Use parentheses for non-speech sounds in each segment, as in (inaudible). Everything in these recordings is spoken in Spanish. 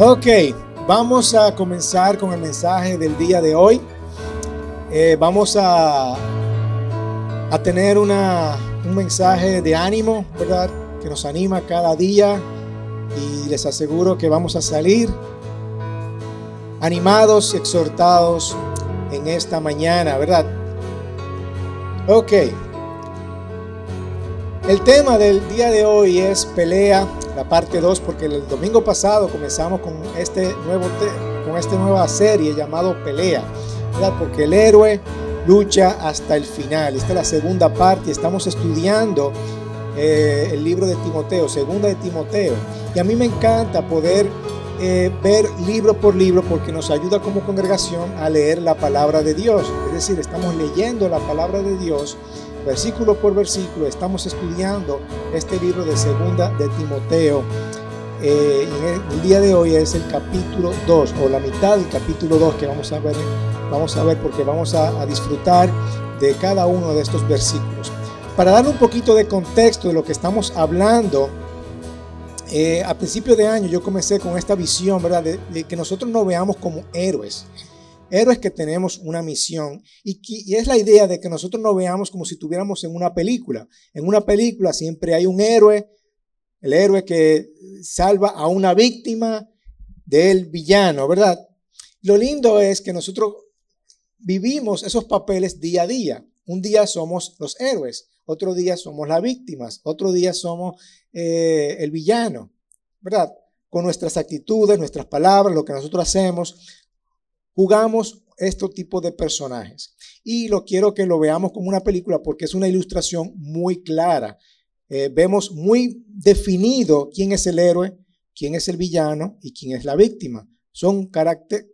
Ok, vamos a comenzar con el mensaje del día de hoy. Eh, vamos a, a tener una, un mensaje de ánimo, ¿verdad? Que nos anima cada día y les aseguro que vamos a salir animados y exhortados en esta mañana, ¿verdad? Ok. El tema del día de hoy es pelea la parte 2, porque el domingo pasado comenzamos con, este nuevo con esta nueva serie llamado Pelea, ¿verdad? porque el héroe lucha hasta el final. Esta es la segunda parte, estamos estudiando eh, el libro de Timoteo, segunda de Timoteo, y a mí me encanta poder eh, ver libro por libro porque nos ayuda como congregación a leer la palabra de Dios. Es decir, estamos leyendo la palabra de Dios versículo por versículo, estamos estudiando este libro de segunda de Timoteo. Eh, el, día de hoy es el capítulo 2 o la mitad del capítulo 2 que vamos a ver, vamos a ver porque vamos a, disfrutar de cada uno de estos versículos. Para dar un poquito de contexto de lo que estamos hablando, eh, a principio de año yo comencé con esta visión, ¿verdad? de que nosotros nos veamos como héroes héroes que tenemos una misión y, es la idea de que nosotros nos veamos como si estuviéramos en una película. En una película siempre hay un héroe, el héroe que salva a una víctima del villano, ¿verdad? Lo lindo es que nosotros vivimos esos papeles día a día. Un día somos los héroes, otro día somos las víctimas, otro día somos eh, el villano, ¿verdad? Con nuestras actitudes, nuestras palabras, lo que nosotros hacemos, jugamos este tipo de personajes. Y lo quiero que lo veamos como una película porque es una ilustración muy clara. Eh, vemos muy definido quién es el héroe, quién es el villano y quién es la víctima. Son,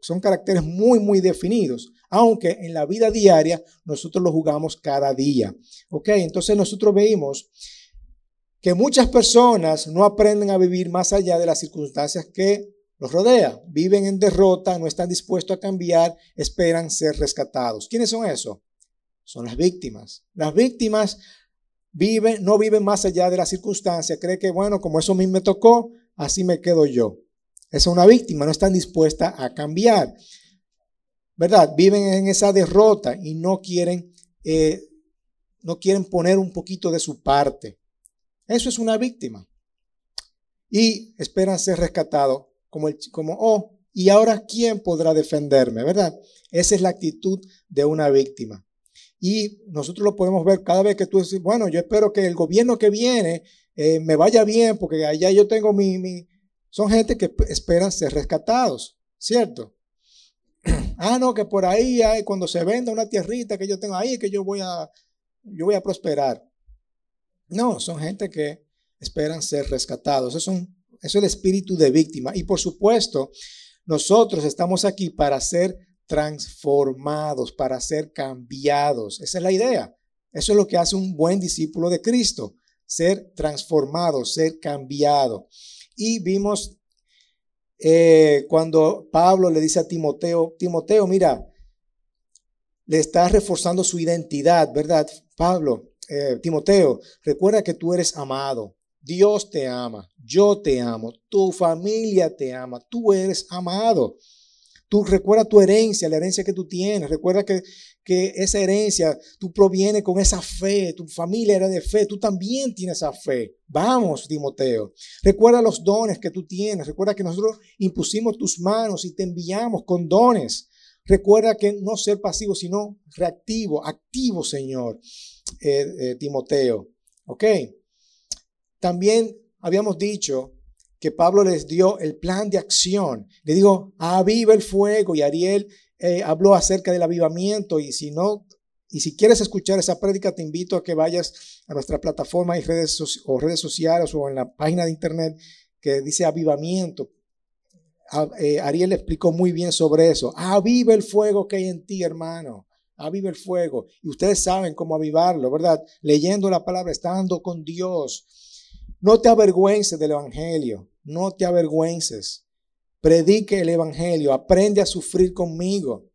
son caracteres muy, muy definidos, aunque en la vida diaria nosotros lo jugamos cada día. ¿Ok? Entonces nosotros veimos que muchas personas no aprenden a vivir más allá de las circunstancias que los rodea, viven en derrota, no están dispuestos a cambiar, esperan ser rescatados. ¿Quiénes son esos? Son las víctimas. Las víctimas viven, no viven más allá de la circunstancia, cree que, bueno, como eso a mí me tocó, así me quedo yo. Es una víctima, no están dispuestas a cambiar. ¿Verdad? Viven en esa derrota y no quieren, eh, no quieren poner un poquito de su parte. Eso es una víctima. Y esperan ser rescatados como, el, como, oh, ¿y ahora quién podrá defenderme? ¿Verdad? Esa es la actitud de una víctima. Y nosotros lo podemos ver cada vez que tú dices, bueno, yo espero que el gobierno que viene eh, me vaya bien, porque allá yo tengo mi, mi... Son gente que esperan ser rescatados, ¿cierto? (clears throat) ah, no, que por ahí hay, cuando se venda una tierrita que yo tengo ahí, que yo voy a, yo voy a prosperar. No, son gente que esperan ser rescatados. Esos son eso es el espíritu de víctima. Y por supuesto, nosotros estamos aquí para ser transformados, para ser cambiados. Esa es la idea. Eso es lo que hace un buen discípulo de Cristo, ser transformado, ser cambiado. Y vimos eh, cuando Pablo le dice a Timoteo, Timoteo, mira, le está reforzando su identidad, ¿verdad? Pablo, eh, Timoteo, recuerda que tú eres amado, Dios te ama, yo te amo, tu familia te ama, tú eres amado. Tú recuerda tu herencia, la herencia que tú tienes. Recuerda que, que esa herencia, tú proviene con esa fe, tu familia era de fe, tú también tienes esa fe. Vamos, Timoteo. Recuerda los dones que tú tienes. Recuerda que nosotros impusimos tus manos y te enviamos con dones. Recuerda que no ser pasivo, sino reactivo, activo, Señor, eh, eh, Timoteo. ¿Ok? También habíamos dicho que Pablo les dio el plan de acción. Le dijo, aviva el fuego y Ariel eh, habló acerca del avivamiento y si no, y si quieres escuchar esa prédica, te invito a que vayas a nuestra plataforma y redes, o redes sociales o en la página de internet que dice avivamiento. Eh, Ariel explicó muy bien sobre eso. Aviva el fuego que hay en ti, hermano. Aviva el fuego. Y ustedes saben cómo avivarlo, ¿verdad? Leyendo la palabra, estando con Dios no te avergüences del Evangelio, no te avergüences. Predique el Evangelio, aprende a sufrir conmigo.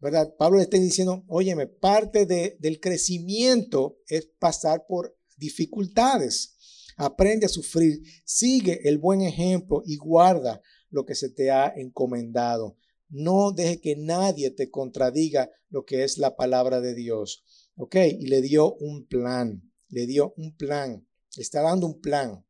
¿Verdad? Pablo le está diciendo, óyeme, parte del crecimiento es pasar por dificultades. Aprende a sufrir, sigue el buen ejemplo y guarda lo que se te ha encomendado. No deje que nadie te contradiga lo que es la palabra de Dios. ¿Ok? Y le dio un plan, le dio un plan, está dando un plan.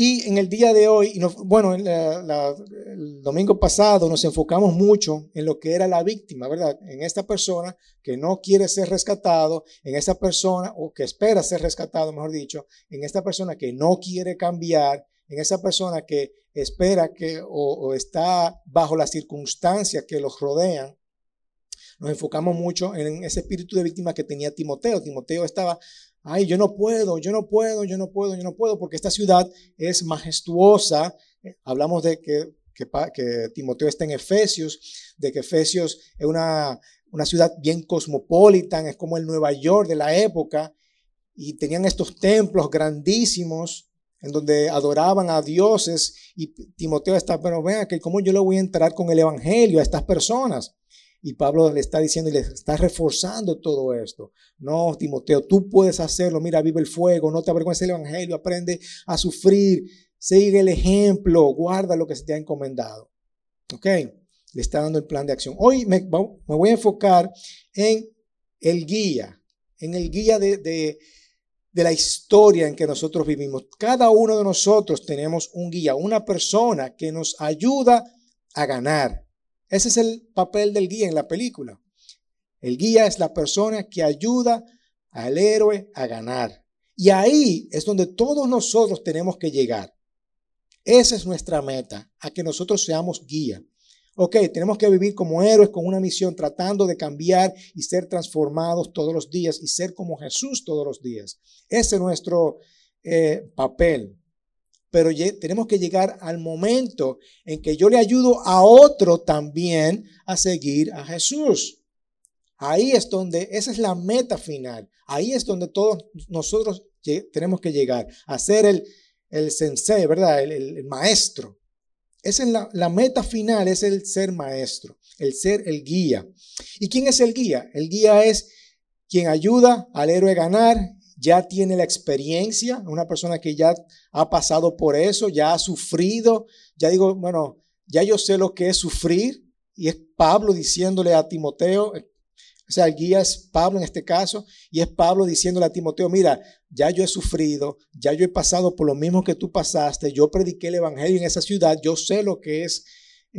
Y en el día de hoy, bueno, el domingo pasado nos enfocamos mucho en lo que era la víctima, ¿verdad? En esta persona que no quiere ser rescatado, en esta persona, o que espera ser rescatado, mejor dicho, en esta persona que no quiere cambiar, en esa persona que espera que o, está bajo las circunstancias que los rodean. Nos enfocamos mucho en ese espíritu de víctima que tenía Timoteo. Timoteo estaba, ay, yo no puedo, yo no puedo, yo no puedo, yo no puedo, porque esta ciudad es majestuosa. Eh, hablamos de que, que, Timoteo está en Efesios, de que Efesios es una, una ciudad bien cosmopolita, es como el Nueva York de la época, y tenían estos templos grandísimos en donde adoraban a dioses y Timoteo está, pero vean que cómo yo le voy a entrar con el evangelio a estas personas. Y Pablo le está diciendo y le está reforzando todo esto. No, Timoteo, tú puedes hacerlo. Mira, vive el fuego, no te avergüences del evangelio, aprende a sufrir, sigue el ejemplo, guarda lo que se te ha encomendado. ¿Ok? Le está dando el plan de acción. Hoy me, voy a enfocar en el guía, en el guía de de la historia en que nosotros vivimos. Cada uno de nosotros tenemos un guía, una persona que nos ayuda a ganar. Ese es el papel del guía en la película. El guía es la persona que ayuda al héroe a ganar. Y ahí es donde todos nosotros tenemos que llegar. Esa es nuestra meta, a que nosotros seamos guía. Ok, tenemos que vivir como héroes con una misión, tratando de cambiar y ser transformados todos los días y ser como Jesús todos los días. Ese es nuestro eh, papel. Pero tenemos que llegar al momento en que yo le ayudo a otro también a seguir a Jesús. Ahí es donde, esa es la meta final. Ahí es donde todos nosotros tenemos que llegar, a ser el, el sensei, ¿verdad? el maestro. Esa es la, meta final, es el ser maestro, el ser el guía. ¿Y quién es el guía? El guía es quien ayuda al héroe a ganar, ya tiene la experiencia, una persona que ya ha pasado por eso, ya ha sufrido, ya digo, bueno, ya yo sé lo que es sufrir, y es Pablo diciéndole a Timoteo, o sea, el guía es Pablo en este caso, y es Pablo diciéndole a Timoteo, mira, ya yo he sufrido, ya yo he pasado por lo mismo que tú pasaste, yo prediqué el Evangelio en esa ciudad, yo sé lo que es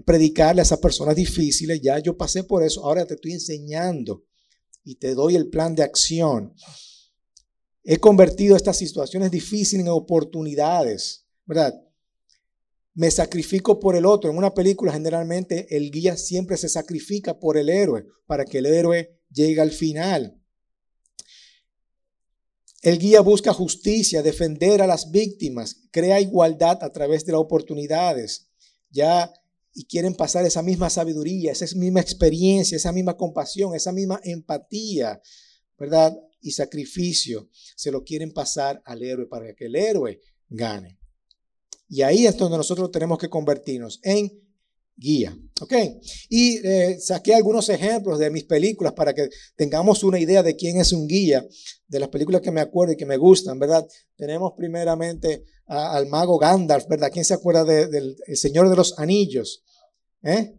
predicarle a esas personas difíciles, ya yo pasé por eso, ahora te estoy enseñando y te doy el plan de acción. He convertido estas situaciones difíciles en oportunidades, ¿verdad? Me sacrifico por el otro. En una película generalmente el guía siempre se sacrifica por el héroe para que el héroe llegue al final. El guía busca justicia, defender a las víctimas, crea igualdad a través de las oportunidades. Ya y quieren pasar esa misma sabiduría, esa misma experiencia, esa misma compasión, esa misma empatía, ¿verdad? Y sacrificio, se lo quieren pasar al héroe para que el héroe gane. Y ahí es donde nosotros tenemos que convertirnos en guía. ¿Ok? Y eh, saqué algunos ejemplos de mis películas para que tengamos una idea de quién es un guía, de las películas que me acuerdo y que me gustan, ¿verdad? Tenemos primeramente al mago Gandalf, ¿verdad? ¿Quién se acuerda del Señor de los Anillos? ¿Eh?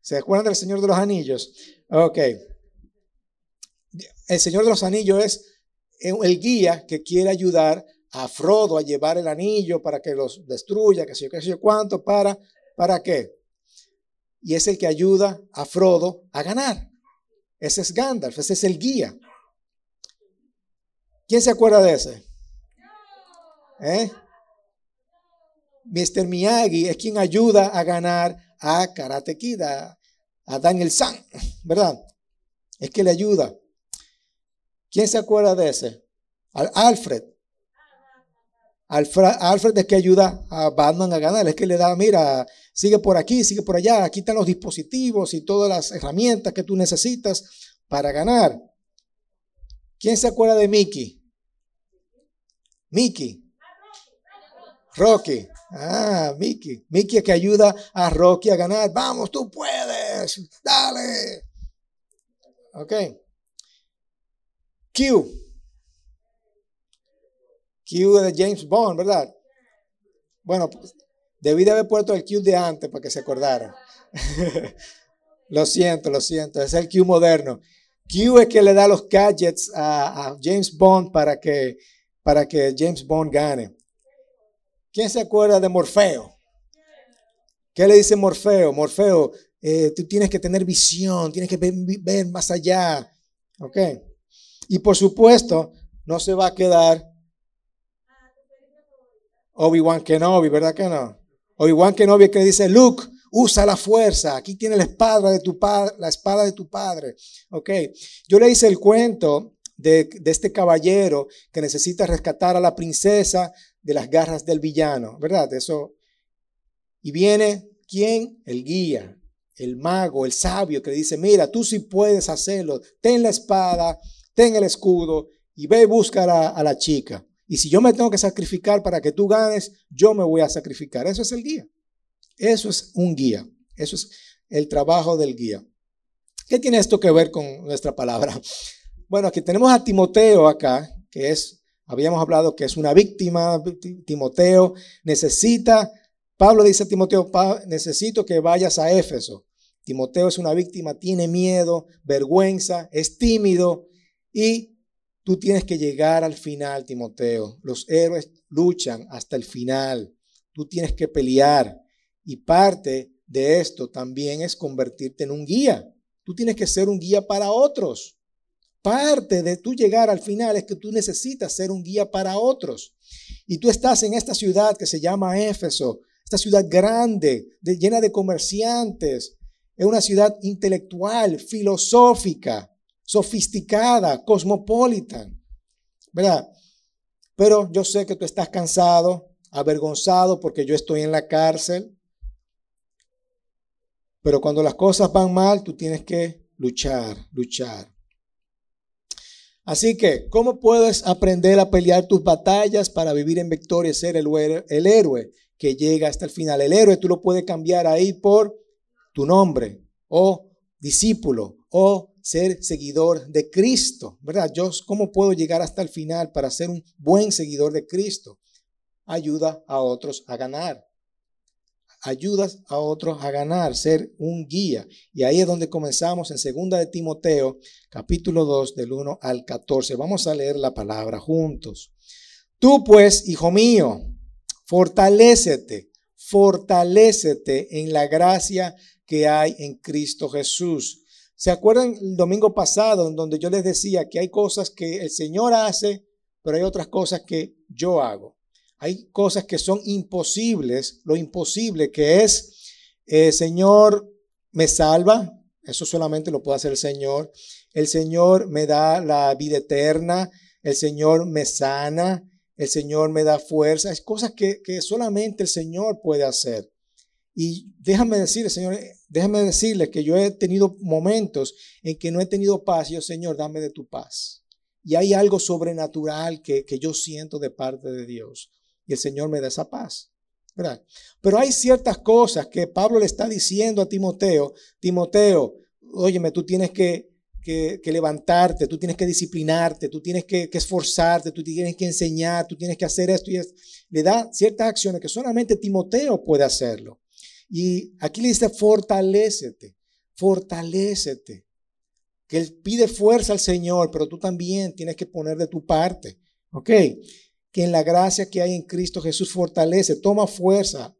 ¿Se acuerdan del Señor de los Anillos? Ok. El Señor de los Anillos es el guía que quiere ayudar a Frodo a llevar el anillo para que los destruya, que sé yo, qué sé yo cuánto, para, ¿para qué? y es el que ayuda a Frodo a ganar. Ese es Gandalf, ese es el guía. ¿Quién se acuerda de ese? ¿Eh? Mr. Miyagi es quien ayuda a ganar a Karate Kid, a, Daniel San, ¿verdad? Es que le ayuda. ¿Quién se acuerda de ese? Alfred. Alfred, es que ayuda a Batman a ganar, es que le da, mira, sigue por aquí, sigue por allá, aquí están los dispositivos y todas las herramientas que tú necesitas para ganar. ¿Quién se acuerda de Mickey? Mickey. Rocky. Ah, Mickey. Mickey es que ayuda a Rocky a ganar. Vamos, tú puedes. Dale. Ok. Q. Q de James Bond, ¿verdad? Bueno, Debí de haber puesto el Q de antes para que se acordaran. (laughs) lo siento, lo siento. Es el Q moderno. Q es que le da los gadgets a, James Bond para que, para que James Bond gane. ¿Quién se acuerda de Morfeo? ¿Qué le dice Morfeo? Morfeo, eh, tú tienes que tener visión, tienes que ver, más allá. ¿Ok? Y por supuesto, no se va a quedar Obi-Wan Kenobi, ¿verdad que no? Obi-Wan Kenobi que dice, Luke, usa la fuerza. Aquí tiene la espada de tu padre, la espada de tu padre. Ok. Yo le hice el cuento de, de, este caballero que necesita rescatar a la princesa de las garras del villano, ¿verdad? Eso. Y viene, ¿quién? El guía, el mago, el sabio que dice, mira, tú sí puedes hacerlo. Ten la espada, ten el escudo y ve y busca a la chica. Y si yo me tengo que sacrificar para que tú ganes, yo me voy a sacrificar. Eso es el guía. Eso es un guía. Eso es el trabajo del guía. ¿Qué tiene esto que ver con nuestra palabra? (laughs) Bueno, aquí tenemos a Timoteo acá, que es, habíamos hablado que es una víctima. Timoteo necesita, Pablo dice a Timoteo, necesito que vayas a Éfeso. Timoteo es una víctima, tiene miedo, vergüenza, es tímido y Tú tienes que llegar al final, Timoteo. Los héroes luchan hasta el final. Tú tienes que pelear. Y parte de esto también es convertirte en un guía. Tú tienes que ser un guía para otros. Parte de tu llegar al final es que tú necesitas ser un guía para otros. Y tú estás en esta ciudad que se llama Éfeso, esta ciudad grande, llena de comerciantes. Es una ciudad intelectual, filosófica sofisticada, cosmopolita, ¿verdad? Pero yo sé que tú estás cansado, avergonzado porque yo estoy en la cárcel. Pero cuando las cosas van mal, tú tienes que luchar, luchar. Así que, ¿cómo puedes aprender a pelear tus batallas para vivir en victoria y ser el, héroe que llega hasta el final? El héroe tú lo puedes cambiar ahí por tu nombre o discípulo o ser seguidor de Cristo, ¿verdad? Yo, ¿cómo puedo llegar hasta el final para ser un buen seguidor de Cristo? Ayuda a otros a ganar. Ayudas a otros a ganar, ser un guía. Y ahí es donde comenzamos en segunda de Timoteo, capítulo 2, del 1 al 14. Vamos a leer la palabra juntos. Tú pues, hijo mío, fortalécete, fortalécete en la gracia que hay en Cristo Jesús ¿Se acuerdan el domingo pasado en donde yo les decía que hay cosas que el Señor hace, pero hay otras cosas que yo hago? Hay cosas que son imposibles, lo imposible que es, el Señor me salva, eso solamente lo puede hacer el Señor. El Señor me da la vida eterna, el Señor me sana, el Señor me da fuerza. Es cosas que, que solamente el Señor puede hacer. Y déjame decirle, Señor, déjame decirle que yo he tenido momentos en que no he tenido paz. Y yo, Señor, dame de tu paz. Y hay algo sobrenatural que, que yo siento de parte de Dios. Y el Señor me da esa paz. ¿verdad? Pero hay ciertas cosas que Pablo le está diciendo a Timoteo. Timoteo, óyeme, tú tienes que, que, levantarte, tú tienes que disciplinarte, tú tienes que, que, esforzarte, tú tienes que enseñar, tú tienes que hacer esto y esto. Le da ciertas acciones que solamente Timoteo puede hacerlo. Y aquí le dice, fortalécete, fortalécete. Que él pide fuerza al Señor, pero tú también tienes que poner de tu parte. ¿Ok? Que en la gracia que hay en Cristo Jesús fortalece, toma fuerza,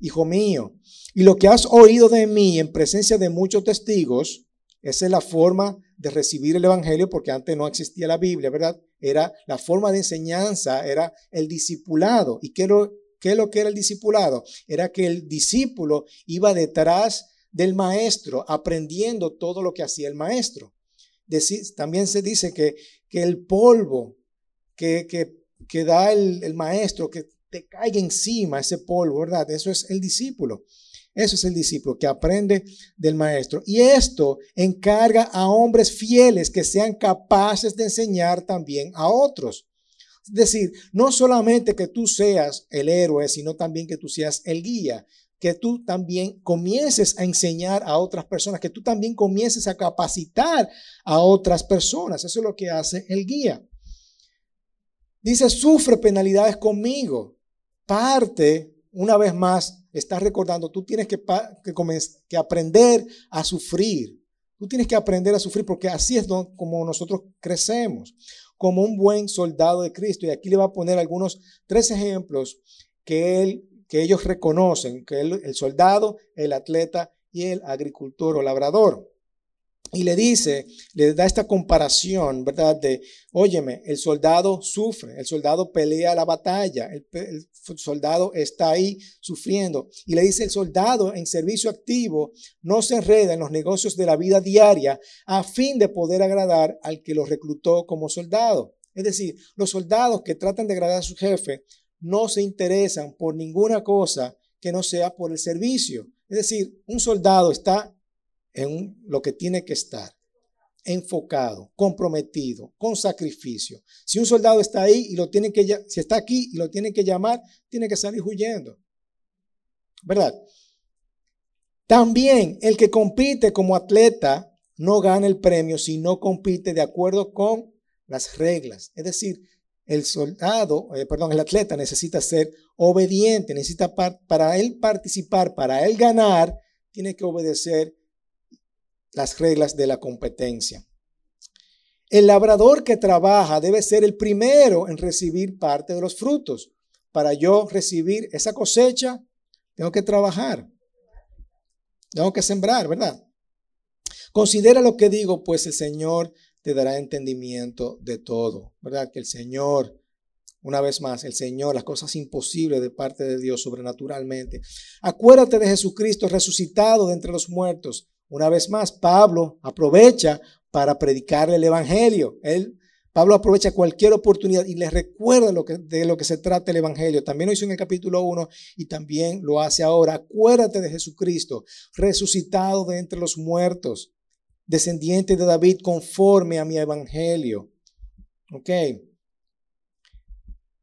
hijo mío. Y lo que has oído de mí en presencia de muchos testigos, esa es la forma de recibir el Evangelio, porque antes no existía la Biblia, ¿verdad? Era la forma de enseñanza, era el discipulado. ¿Y qué lo, ¿Qué es lo que era el discipulado? Era que el discípulo iba detrás del maestro aprendiendo todo lo que hacía el maestro. también se dice que, que el polvo que, que, da el, el, maestro, que te caiga encima ese polvo, ¿verdad? Eso es el discípulo. Eso es el discípulo que aprende del maestro. Y esto encarga a hombres fieles que sean capaces de enseñar también a otros. Es decir, no solamente que tú seas el héroe, sino también que tú seas el guía, que tú también comiences a enseñar a otras personas, que tú también comiences a capacitar a otras personas. Eso es lo que hace el guía. Dice, sufre penalidades conmigo. Parte, una vez más, está recordando, tú tienes que, que, aprender a sufrir. Tú tienes que aprender a sufrir porque así es como nosotros crecemos, como un buen soldado de Cristo. Y aquí le va a poner algunos tres ejemplos que, él, que ellos reconocen, que el soldado, el atleta y el agricultor o labrador. Y le dice, le da esta comparación, ¿verdad? De, óyeme, el soldado sufre, el soldado pelea la batalla, el, soldado está ahí sufriendo. Y le dice, el soldado en servicio activo no se enreda en los negocios de la vida diaria a fin de poder agradar al que lo reclutó como soldado. Es decir, los soldados que tratan de agradar a su jefe no se interesan por ninguna cosa que no sea por el servicio. Es decir, un soldado está en lo que tiene que estar, enfocado, comprometido, con sacrificio. Si un soldado está ahí y lo tienen que, si está aquí y lo tienen que llamar, tiene que salir huyendo. ¿Verdad? También el que compite como atleta no gana el premio si no compite de acuerdo con las reglas. Es decir, el soldado, eh, perdón, el atleta necesita ser obediente, necesita para él participar, para él ganar, tiene que obedecer las reglas de la competencia. El labrador que trabaja debe ser el primero en recibir parte de los frutos. Para yo recibir esa cosecha, tengo que trabajar. Tengo que sembrar, ¿verdad? Considera lo que digo, pues el Señor te dará entendimiento de todo, ¿verdad? Que el Señor, una vez más, el Señor, las cosas imposibles de parte de Dios sobrenaturalmente. Acuérdate de Jesucristo resucitado de entre los muertos una vez más, Pablo aprovecha para predicarle el Evangelio. Él, Pablo aprovecha cualquier oportunidad y le recuerda de lo que se trata el Evangelio. También lo hizo en el capítulo 1 y también lo hace ahora. Acuérdate de Jesucristo, resucitado de entre los muertos, descendiente de David conforme a mi Evangelio. ¿Ok?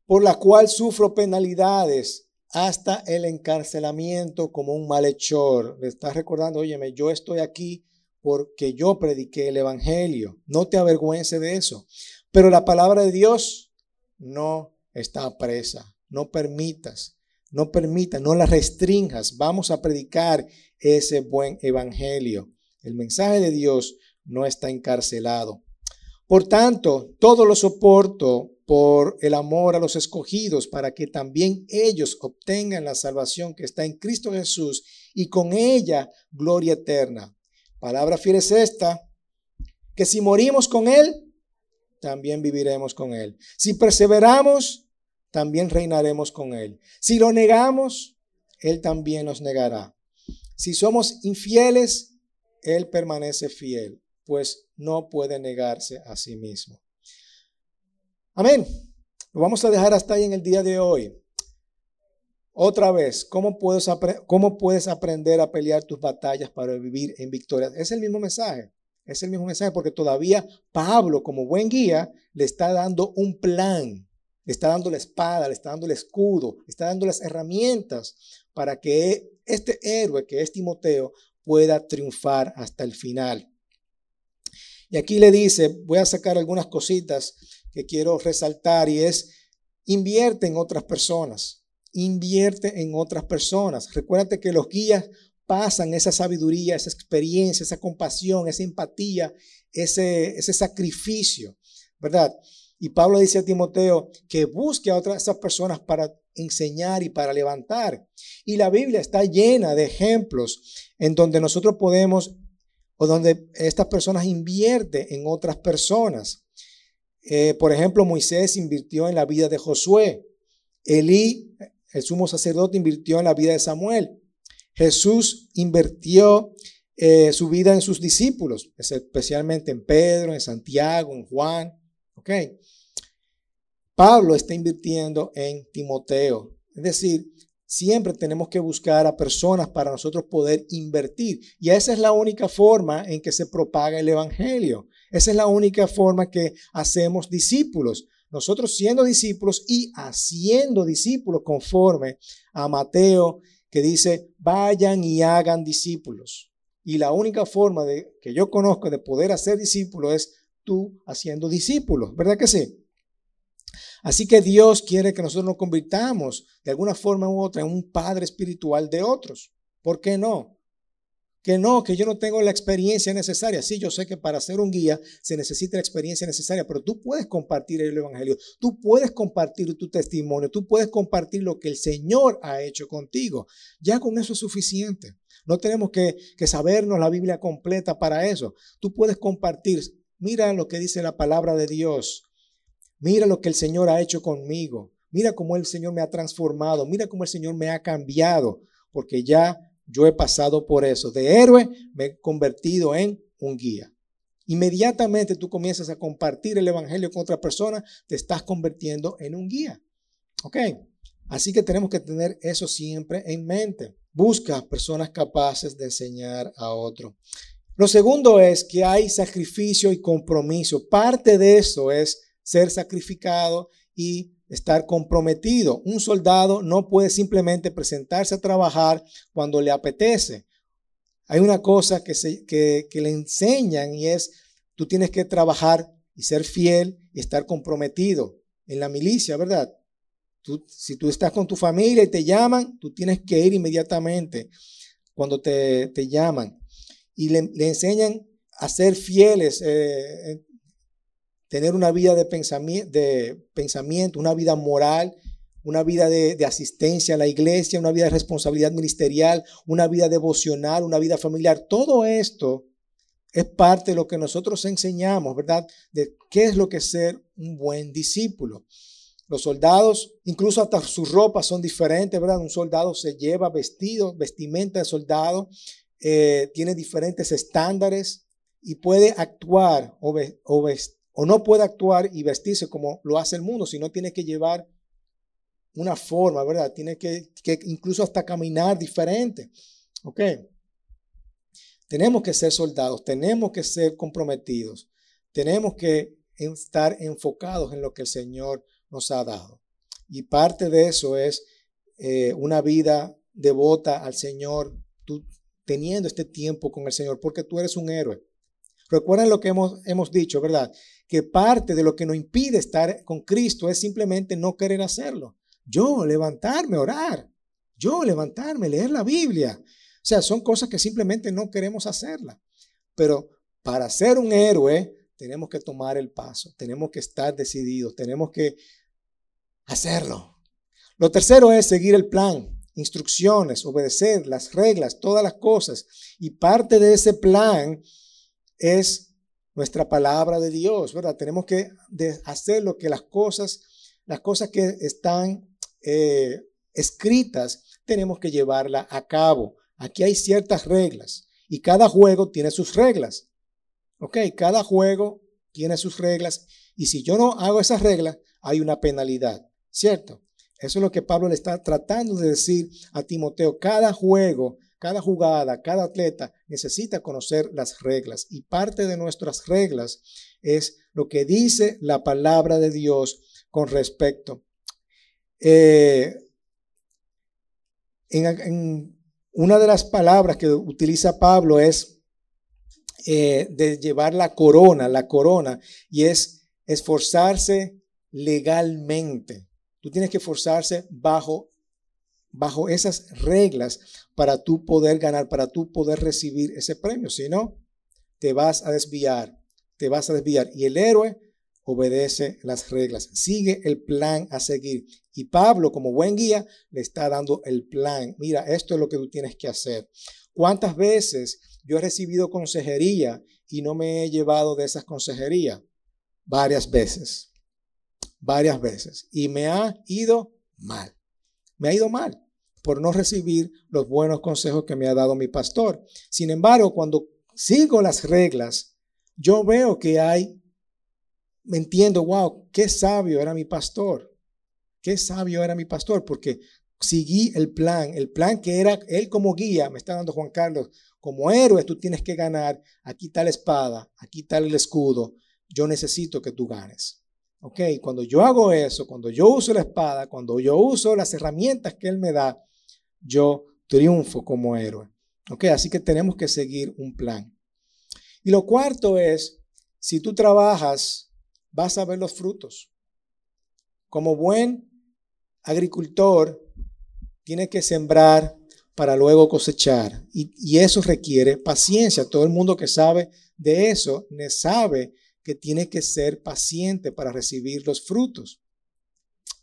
Por la cual sufro penalidades hasta el encarcelamiento como un malhechor. Le estás recordando, óyeme, yo estoy aquí porque yo prediqué el Evangelio. No te avergüences de eso. Pero la palabra de Dios no está presa. No permitas, no permitas, no la restringas. Vamos a predicar ese buen Evangelio. El mensaje de Dios no está encarcelado. Por tanto, todo lo soporto por el amor a los escogidos, para que también ellos obtengan la salvación que está en Cristo Jesús y con ella gloria eterna. Palabra fiel es esta, que si morimos con Él, también viviremos con Él. Si perseveramos, también reinaremos con Él. Si lo negamos, Él también nos negará. Si somos infieles, Él permanece fiel, pues no puede negarse a sí mismo. Amén. Lo vamos a dejar hasta ahí en el día de hoy. Otra vez, ¿cómo puedes, ¿cómo puedes aprender a pelear tus batallas para vivir en victoria? Es el mismo mensaje. Es el mismo mensaje porque todavía Pablo, como buen guía, le está dando un plan. Le está dando la espada, le está dando el escudo, le está dando las herramientas para que este héroe, que es Timoteo, pueda triunfar hasta el final. Y aquí le dice, voy a sacar algunas cositas que quiero resaltar y es invierte en otras personas, invierte en otras personas. Recuérdate que los guías pasan esa sabiduría, esa experiencia, esa compasión, esa empatía, ese, ese sacrificio, ¿verdad? Y Pablo dice a Timoteo que busque a otras personas para enseñar y para levantar. Y la Biblia está llena de ejemplos en donde nosotros podemos o donde estas personas invierten en otras personas. Eh, por ejemplo, Moisés invirtió en la vida de Josué. Elí, el sumo sacerdote, invirtió en la vida de Samuel. Jesús invirtió eh, su vida en sus discípulos, especialmente en Pedro, en Santiago, en Juan. ¿Ok? Pablo está invirtiendo en Timoteo. Es decir, siempre tenemos que buscar a personas para nosotros poder invertir. Y esa es la única forma en que se propaga el Evangelio. Esa es la única forma que hacemos discípulos. Nosotros siendo discípulos y haciendo discípulos conforme a Mateo que dice, vayan y hagan discípulos. Y la única forma de, que yo conozco de poder hacer discípulos es tú haciendo discípulos, ¿verdad que sí? Así que Dios quiere que nosotros nos convirtamos de alguna forma u otra en un padre espiritual de otros. ¿Por qué no? Que no, que yo no tengo la experiencia necesaria. Sí, yo sé que para ser un guía se necesita la experiencia necesaria, pero tú puedes compartir el Evangelio, tú puedes compartir tu testimonio, tú puedes compartir lo que el Señor ha hecho contigo. Ya con eso es suficiente. No tenemos que, que sabernos la Biblia completa para eso. Tú puedes compartir, mira lo que dice la palabra de Dios, mira lo que el Señor ha hecho conmigo, mira cómo el Señor me ha transformado, mira cómo el Señor me ha cambiado, porque ya yo he pasado por eso. De héroe me he convertido en un guía. Inmediatamente tú comienzas a compartir el Evangelio con otra persona, te estás convirtiendo en un guía. ¿Ok? Así que tenemos que tener eso siempre en mente. Busca personas capaces de enseñar a otro. Lo segundo es que hay sacrificio y compromiso. Parte de eso es ser sacrificado y estar comprometido. Un soldado no puede simplemente presentarse a trabajar cuando le apetece. Hay una cosa que, se, que, le enseñan y es, tú tienes que trabajar y ser fiel y estar comprometido en la milicia, ¿verdad? Tú, si tú estás con tu familia y te llaman, tú tienes que ir inmediatamente cuando te, te llaman. Y le, enseñan a ser fieles, eh, tener una vida de pensamiento, de pensamiento, una vida moral, una vida de, asistencia a la iglesia, una vida de responsabilidad ministerial, una vida devocional, una vida familiar. Todo esto es parte de lo que nosotros enseñamos, ¿verdad? De qué es lo que es ser un buen discípulo. Los soldados, incluso hasta sus ropas son diferentes, ¿verdad? Un soldado se lleva vestido, vestimenta de soldado, eh, tiene diferentes estándares y puede actuar o, o, o no puede actuar y vestirse como lo hace el mundo, sino tiene que llevar una forma, ¿verdad? Tiene que, incluso hasta caminar diferente. ¿Ok? Tenemos que ser soldados, tenemos que ser comprometidos, tenemos que estar enfocados en lo que el Señor nos ha dado. Y parte de eso es eh, una vida devota al Señor, tú teniendo este tiempo con el Señor, porque tú eres un héroe. Recuerden lo que hemos, hemos dicho, ¿verdad? Que parte de lo que nos impide estar con Cristo es simplemente no querer hacerlo. Yo levantarme, orar. Yo levantarme, leer la Biblia. O sea, son cosas que simplemente no queremos hacerlas. Pero para ser un héroe tenemos que tomar el paso, tenemos que estar decididos, tenemos que hacerlo. Lo tercero es seguir el plan, instrucciones, obedecer las reglas, todas las cosas. Y parte de ese plan es nuestra palabra de Dios, ¿verdad? Tenemos que hacer lo que las cosas, las cosas que están eh, escritas, tenemos que llevarla a cabo. Aquí hay ciertas reglas y cada juego tiene sus reglas. ¿Ok? Cada juego tiene sus reglas y si yo no hago esas reglas, hay una penalidad, ¿cierto? Eso es lo que Pablo le está tratando de decir a Timoteo. Cada juego cada jugada, cada atleta necesita conocer las reglas y parte de nuestras reglas es lo que dice la palabra de Dios con respecto. Eh, en, una de las palabras que utiliza Pablo es eh, de llevar la corona, la corona, y es esforzarse legalmente. Tú tienes que esforzarse bajo bajo esas reglas para tú poder ganar, para tú poder recibir ese premio. Si no, te vas a desviar, te vas a desviar. Y el héroe obedece las reglas, sigue el plan a seguir. Y Pablo, como buen guía, le está dando el plan. Mira, esto es lo que tú tienes que hacer. ¿Cuántas veces yo he recibido consejería y no me he llevado de esas consejerías? Varias veces. Varias veces. Y me ha ido mal. Me ha ido mal por no recibir los buenos consejos que me ha dado mi pastor. Sin embargo, cuando sigo las reglas, yo veo que hay, me entiendo, wow, qué sabio era mi pastor. Qué sabio era mi pastor, porque seguí el plan, el plan que era él como guía, me está dando Juan Carlos, como héroe tú tienes que ganar, aquí está la espada, aquí está el escudo, yo necesito que tú ganes. Ok, cuando yo hago eso, cuando yo uso la espada, cuando yo uso las herramientas que él me da, yo triunfo como héroe. ¿Ok? Así que tenemos que seguir un plan. Y lo cuarto es, si tú trabajas, vas a ver los frutos. como buen agricultor, tiene que sembrar para luego cosechar. Y, eso requiere paciencia. Todo el mundo que sabe de eso sabe que tiene que ser paciente para recibir los frutos.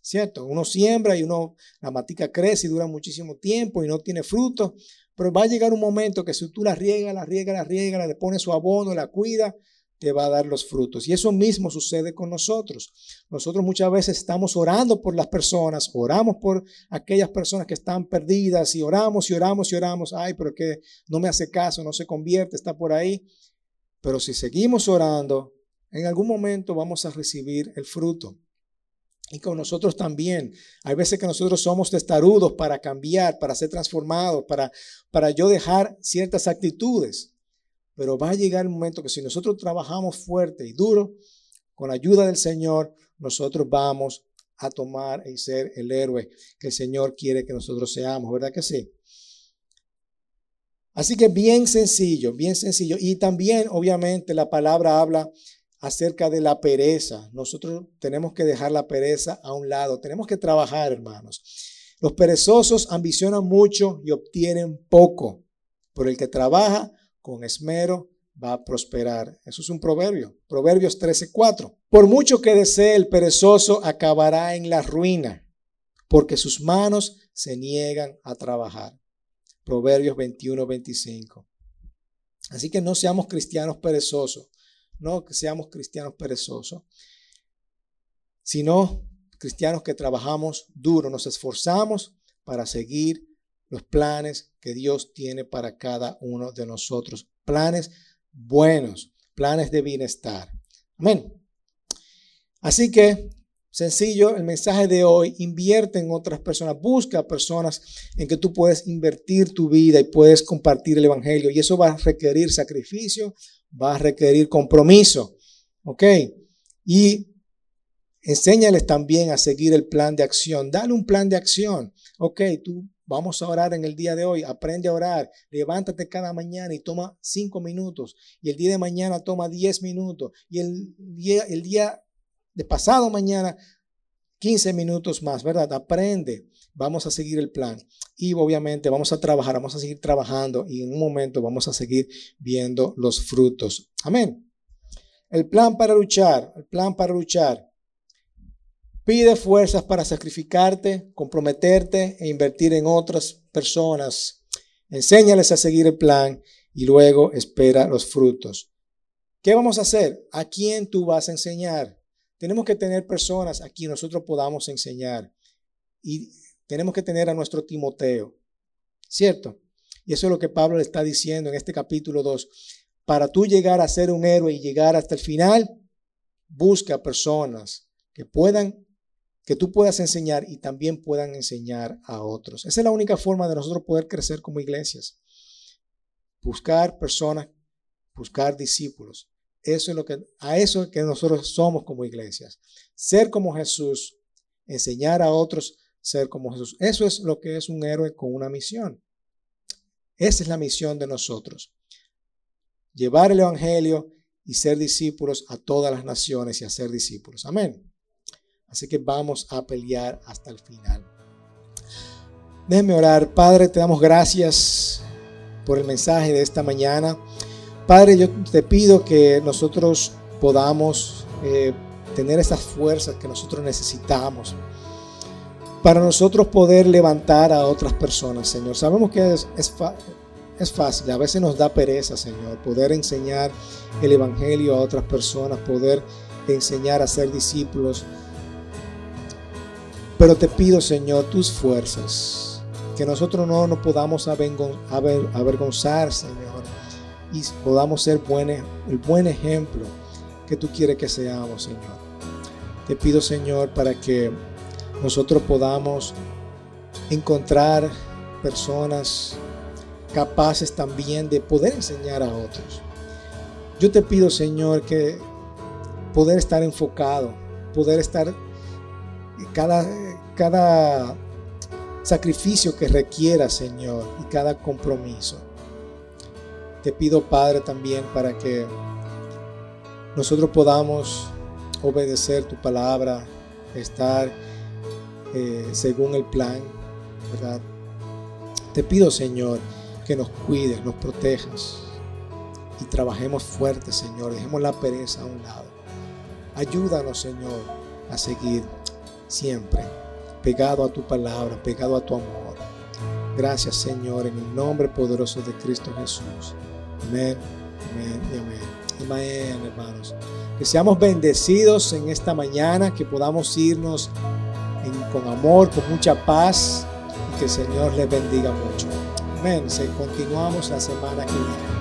¿Cierto? Uno siembra y uno, la matica crece y dura muchísimo tiempo y no tiene frutos, pero va a llegar un momento que si tú la riegas, la riegas, la riegas, le pones su abono, la cuida, te va a dar los frutos. Y eso mismo sucede con nosotros. Nosotros muchas veces estamos orando por las personas, oramos por aquellas personas que están perdidas y oramos y oramos y oramos. Ay, pero que no me hace caso, no se convierte, está por ahí. Pero si seguimos orando, en algún momento vamos a recibir el fruto. Y con nosotros también. Hay veces que nosotros somos testarudos para cambiar, para ser transformados, para, para yo dejar ciertas actitudes. Pero va a llegar el momento que si nosotros trabajamos fuerte y duro, con la ayuda del Señor, nosotros vamos a tomar y ser el héroe que el Señor quiere que nosotros seamos, ¿verdad que sí? Así que bien sencillo, bien sencillo. Y también, obviamente, la palabra habla acerca de la pereza. Nosotros tenemos que dejar la pereza a un lado. Tenemos que trabajar, hermanos. Los perezosos ambicionan mucho y obtienen poco, pero el que trabaja con esmero va a prosperar. Eso es un proverbio. Proverbios 13:4. Por mucho que desee el perezoso, acabará en la ruina, porque sus manos se niegan a trabajar. Proverbios 21:25. Así que no seamos cristianos perezosos no que seamos cristianos perezosos, sino cristianos que trabajamos duro, nos esforzamos para seguir los planes que Dios tiene para cada uno de nosotros. Planes buenos, planes de bienestar. Amén. Así que, sencillo, el mensaje de hoy, invierte en otras personas, busca personas en que tú puedes invertir tu vida y puedes compartir el Evangelio. Y eso va a requerir sacrificio, va a requerir compromiso. ¿Ok? Y enséñales también a seguir el plan de acción. Dale un plan de acción. Ok, tú vamos a orar en el día de hoy. Aprende a orar. Levántate cada mañana y toma cinco minutos. Y el día de mañana toma diez minutos. Y el día, el día de pasado mañana, 15 minutos más, ¿verdad? Aprende. Vamos a seguir el plan. Y obviamente vamos a trabajar, vamos a seguir trabajando y en un momento vamos a seguir viendo los frutos. Amén. El plan para luchar, el plan para luchar. Pide fuerzas para sacrificarte, comprometerte e invertir en otras personas. Enséñales a seguir el plan y luego espera los frutos. ¿Qué vamos a hacer? ¿A quién tú vas a enseñar? Tenemos que tener personas a quien nosotros podamos enseñar. Y tenemos que tener a nuestro Timoteo, ¿cierto? Y eso es lo que Pablo le está diciendo en este capítulo 2. Para tú llegar a ser un héroe y llegar hasta el final, busca personas que puedan, que tú puedas enseñar y también puedan enseñar a otros. Esa es la única forma de nosotros poder crecer como iglesias. Buscar personas, buscar discípulos. Eso es lo que, a eso es que nosotros somos como iglesias. Ser como Jesús, enseñar a otros ser como Jesús. Eso es lo que es un héroe con una misión. Esa es la misión de nosotros. Llevar el Evangelio y ser discípulos a todas las naciones y hacer discípulos. Amén. Así que vamos a pelear hasta el final. Déjenme orar. Padre, te damos gracias por el mensaje de esta mañana. Padre, yo te pido que nosotros podamos eh, tener esas fuerzas que nosotros necesitamos para nosotros poder levantar a otras personas, Señor. Sabemos que es, es, fácil, a veces nos da pereza, Señor, poder enseñar el Evangelio a otras personas, poder enseñar a ser discípulos. Pero te pido, Señor, tus fuerzas, que nosotros no nos podamos avergonzar, Señor, y podamos ser el buen ejemplo que tú quieres que seamos, Señor. Te pido, Señor, para que nosotros podamos encontrar personas capaces también de poder enseñar a otros. Yo te pido, Señor, que poder estar enfocado, poder estar cada, cada sacrificio que requiera, Señor, y cada compromiso. Te pido, Padre, también para que nosotros podamos obedecer tu palabra estar eh, según el plan, ¿verdad? Te pido, Señor, que nos cuides, nos protejas y trabajemos fuerte, Señor. Dejemos la pereza a un lado. Ayúdanos, Señor, a seguir siempre pegado a tu palabra, pegado a tu amor. Gracias, Señor, en el nombre poderoso de Cristo Jesús. Amén, amén y amén. Amén, hermanos. Que seamos bendecidos en esta mañana, que podamos irnos con amor, con mucha paz y que el Señor les bendiga mucho. Amén. Continuamos la semana que viene.